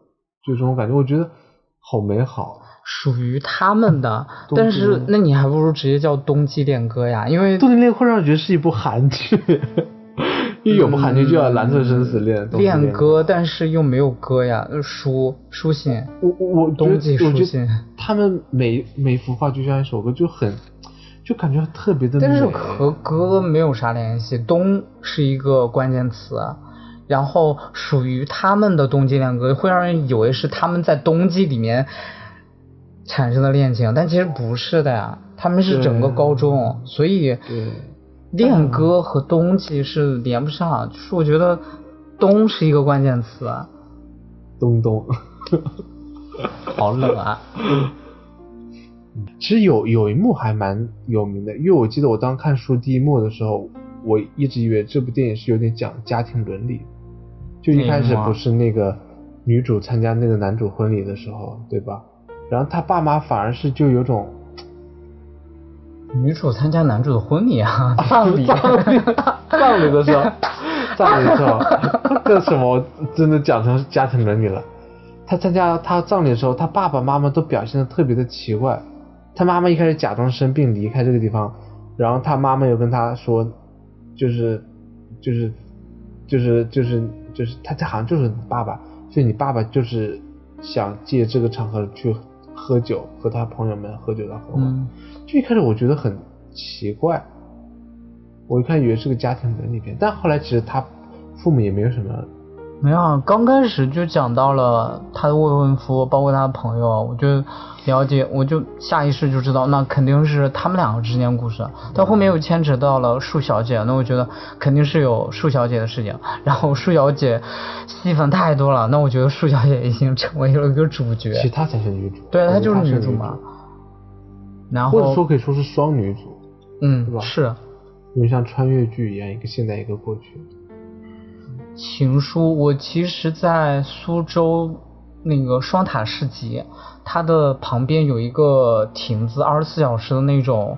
就这种感觉，我觉得好美好。属于他们的，但是那你还不如直接叫《冬季恋歌》呀，因为冬季恋会让我觉得是一部韩剧，因为有部韩剧叫《蓝色生死恋》恋歌，但是又没有歌呀，呃书书信，我我我觉得冬季我觉书信得他们每每幅画就像一首歌，就很就感觉特别的美。但是和歌没有啥联系。冬是一个关键词，然后属于他们的冬季恋歌会让人以为是他们在冬季里面产生的恋情，但其实不是的呀，他们是整个高中，所以对恋歌和冬季是连不上，就是我觉得冬是一个关键词，啊东东。好冷啊。其实有有一幕还蛮有名的，因为我记得我当看书第一幕的时候，我一直以为这部电影是有点讲家庭伦理，就一开始不是那个女主参加那个男主婚礼的时候，对吧？然后他爸妈反而是就有种女主参加男主的婚礼啊，葬礼，葬礼 葬礼的时候，葬礼的时候，这什么真的讲成家庭伦理了。他参加他葬礼的时候，他爸爸妈妈都表现的特别的奇怪。他妈妈一开始假装生病离开这个地方，然后他妈妈又跟他说，就是就是就是就是就是他他好像就是你爸爸，所以你爸爸就是想借这个场合去喝酒，和他朋友们喝酒到很晚。嗯，就一开始我觉得很奇怪，我一开始以为是个家庭伦理片，但后来其实他父母也没有什么，没有，啊，刚开始就讲到了他的未婚夫，包括他的朋友，我就了解，我就下意识就知道，那肯定是他们两个之间故事。但后面又牵扯到了树小姐，那我觉得肯定是有树小姐的事情。然后树小姐戏份太多了，那我觉得树小姐已经成为了一个主角其。实她才是女主，对，她就是女主嘛。然后或者后，说可以说是双女主，嗯，是。有点像穿越剧一样，一个现代一个过去。情书，我其实，在苏州那个双塔市集，它的旁边有一个亭子，二十四小时的那种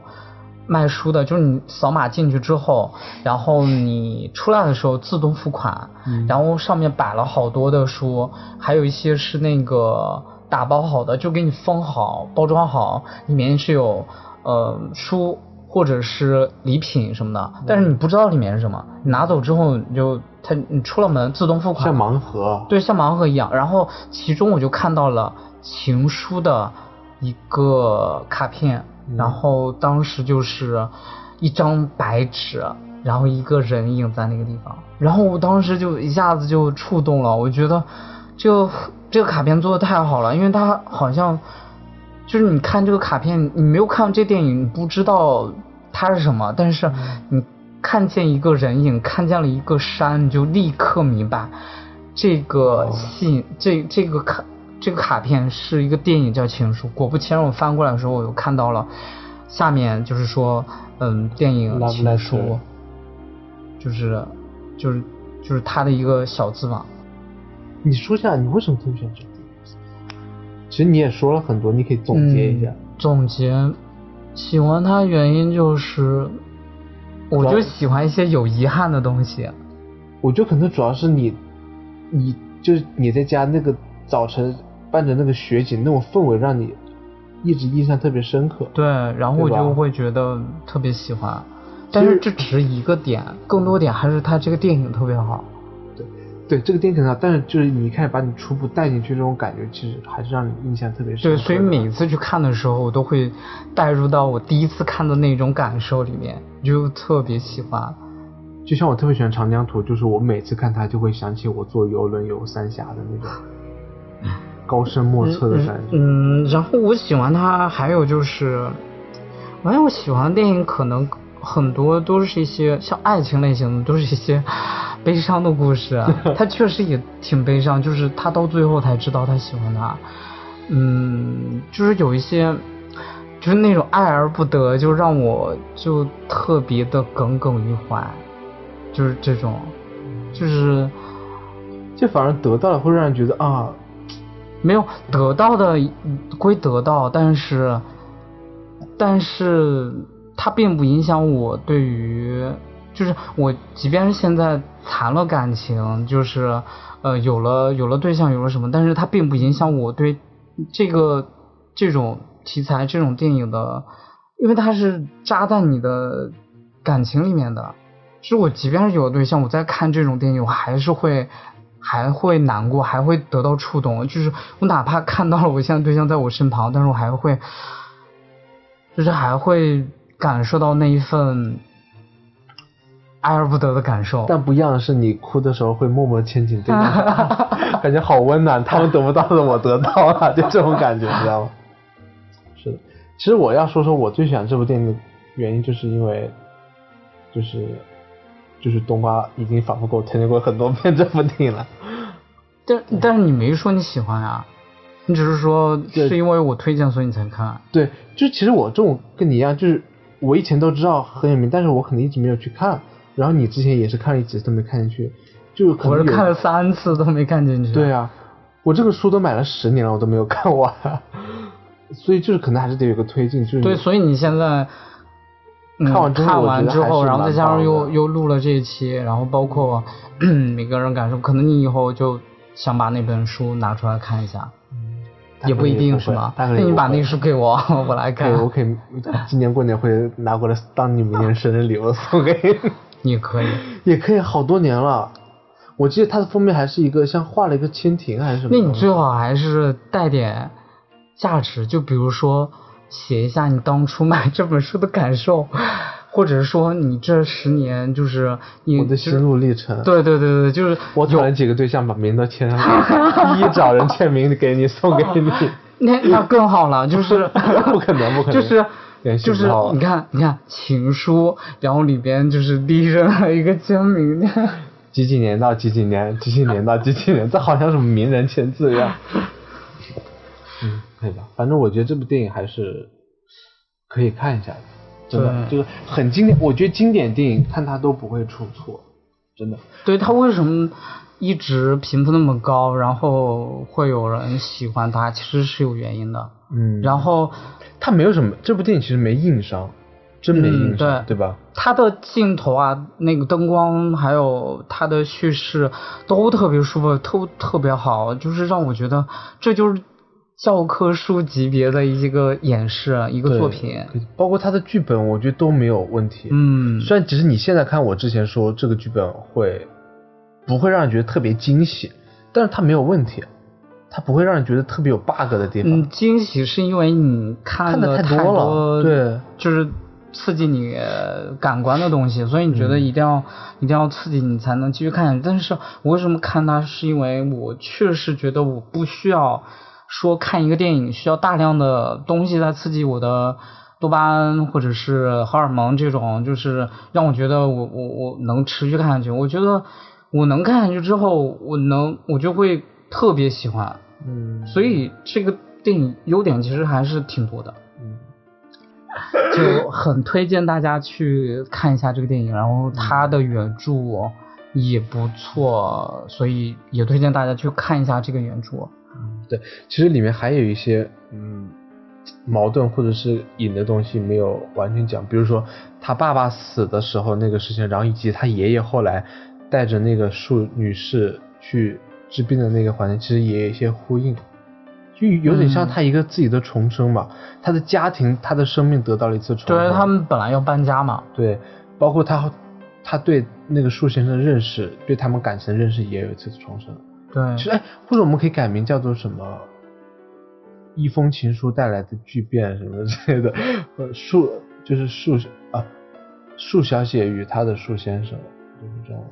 卖书的，就是你扫码进去之后，然后你出来的时候自动付款，嗯。然后上面摆了好多的书，还有一些是那个打包好的，就给你封好、包装好，里面是有呃书或者是礼品什么的，但是你不知道里面是什么，你拿走之后你就它你出了门自动付款，像盲盒，对，像盲盒一样。然后其中我就看到了情书的一个卡片，嗯。然后当时就是一张白纸，然后一个人影在那个地方，然后我当时就一下子就触动了，我觉得这个这个卡片做的太好了，因为它好像就是你看这个卡片，你没有看过这电影，你不知道它是什么，但是你看见一个人影，看见了一个山，你就立刻明白这个信，这这个卡这个卡片是一个电影叫《情书》。果不其然，我翻过来的时候，我又看到了下面就是说，嗯，电影情书，就是就是就是他的一个小字嘛。你说一下你为什么这个电影？其实你也说了很多，你可以总结一下。嗯总结，喜欢他原因就是，我就喜欢一些有遗憾的东西。我觉得可能主要是你，你就是你在家那个早晨伴着那个雪景那种氛围，让你一直印象特别深刻。对，然后我就会觉得特别喜欢。但是这只是一个点，更多点还是他这个电影特别好。对这个电影很好，但是就是你一开始把你初步带进去这种感觉，其实还是让你印象特别深对，所以每次去看的时候，我都会带入到我第一次看的那种感受里面，就特别喜欢。就像我特别喜欢长江图，就是我每次看它就会想起我坐游轮游三峡的那种 高深莫测的感觉。嗯，然后我喜欢它，还有就是，反正我喜欢的电影可能很多都是一些像爱情类型的，都是一些悲伤的故事啊。他确实也挺悲伤，就是他到最后才知道他喜欢他。嗯，就是有一些，就是那种爱而不得，就让我就特别的耿耿于怀，就是这种，就是就反而得到了会让人觉得啊，没有得到的归得到，但是，但是它并不影响我对于，就是我即便是现在谈了感情，就是呃有了有了对象有了什么，但是它并不影响我对这个这种题材这种电影的，因为它是扎在你的感情里面的。是我即便是有了对象，我在看这种电影，我还是会还会难过，还会得到触动。就是我哪怕看到了我现在对象在我身旁，但是我还会，就是还会感受到那一份爱而不得的感受。但不一样的是，你哭的时候会默默牵紧对方手，感觉好温暖。他们得不到的我得到了，就这种感觉，你知道吗？是的，其实我要说说我最喜欢这部电影的原因，就是因为，就是，就是冬瓜已经反复给我推荐过很多遍这部电影了。但但是你没说你喜欢啊，你只是说是因为我推荐所以你才看。对，就其实我这种跟你一样，就是我以前都知道很有名，但是我可能一直没有去看。然后你之前也是看了几次都没看进去，就可能我是看了三次都没看进去。对啊，我这个书都买了十年了，我都没有看完，所以就是可能还是得有个推进，就是对，所以你现在。嗯、看完之后看完之后，然后再加上又又录了这一期，然后包括 每个人感受，可能你以后就想把那本书拿出来看一下，也不一定是吗？那你把那个书给我，我来看。对，我可以今年过年会拿过来当你明年生日礼物送给你，你可以，也可以好多年了。我记得它的封面还是一个像画了一个蜻蜓还是什么那。你最好还是带点价值，就比如说写一下你当初买这本书的感受，或者是说你这十年就是你我的心路历程。对对对对，就是我找了几个对象，把名都签上去，一一找人签名给你，送给你。那那更好了，就是不可能不可能就是就是你看你看情书，然后里边就是立着了一个签名，几几年到几几年，几几年到几几年，这好像什么名人签字一样。嗯，可以吧？反正我觉得这部电影还是可以看一下的，真的就是很经典。我觉得经典电影看它都不会出错，真的。对他为什么一直评分那么高，然后会有人喜欢他，其实是有原因的。嗯然后它没有什么，这部电影其实没硬伤，真没硬伤，嗯对对吧？他的镜头啊，那个灯光，还有他的叙事都特别舒服，都特别好，就是让我觉得这就是教科书级别的一个演示，一个作品。包括它的剧本，我觉得都没有问题。嗯，虽然只是你现在看我之前说这个剧本会不会让人觉得特别惊喜，但是它没有问题，它不会让人觉得特别有 bug 的地方。嗯，惊喜是因为你看的太多了对，就是刺激你感官的东西，所以你觉得嗯一定要、一定要刺激你才能继续看下去。但是我为什么看它，是因为我确实觉得我不需要说看一个电影需要大量的东西来刺激我的。多巴胺或者是荷尔蒙这种，就是让我觉得我我我能持续看下去。我觉得我能看下去之后，我能我就会特别喜欢。嗯，所以这个电影优点其实还是挺多的。嗯，就很推荐大家去看一下这个电影，然后它的原著也不错，所以也推荐大家去看一下这个原著。嗯对，其实里面还有一些嗯矛盾或者是隐的东西没有完全讲，比如说他爸爸死的时候那个事情，然后以及他爷爷后来带着那个树女士去治病的那个环节，其实也有一些呼应，就有点像他一个自己的重生嘛，他的家庭他的生命得到了一次重生。对他们本来要搬家嘛。对，包括他他对那个树先生的认识，对他们感情的认识也有一次重生。对，其实哎，或者我们可以改名叫做什么？一封情书带来的巨变什么之类的，呃，树就是树啊，树小姐与她的树先生，就是这样。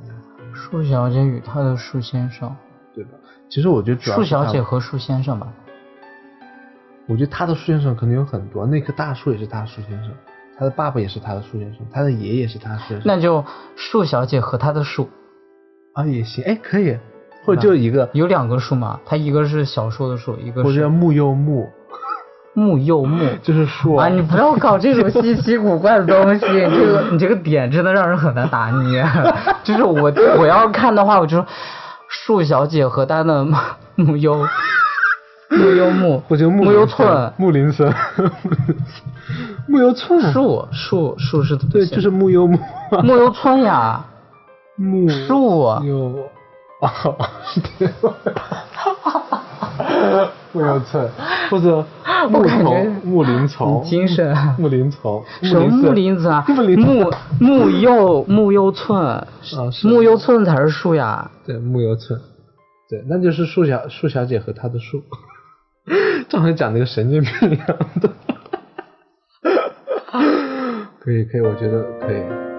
树小姐与她的树先生，对吧？其实我觉得主要树小姐和树先生吧。我觉得他的树先生可能有很多，那棵大树也是他的树先生，他的爸爸也是他的树先生，他的爷爷是他的树先生。那就树小姐和她的树啊，也行，哎，可以。或者就一个，有两个树嘛？它一个是小树的树，一个是木又木，木柚木就是树啊！你不要搞这种稀奇古怪的东西，你这个你这个点真的让人很难拿 捏。就是我我要看的话，我就说树小姐和她的木柚木柚木，我觉得木柚村木林森 木柚村树树树是对，就是木柚木木柚村呀 木树柚。哦，对，哈哈哈木有村或者 木头木林丛，精神木林丛，什么木林子啊？木木柚木柚村，啊，木柚寸才是树呀。对，木柚寸，对，那就是树小树小姐和她的树，正好讲那个神经病一样的，可以可以，我觉得可以。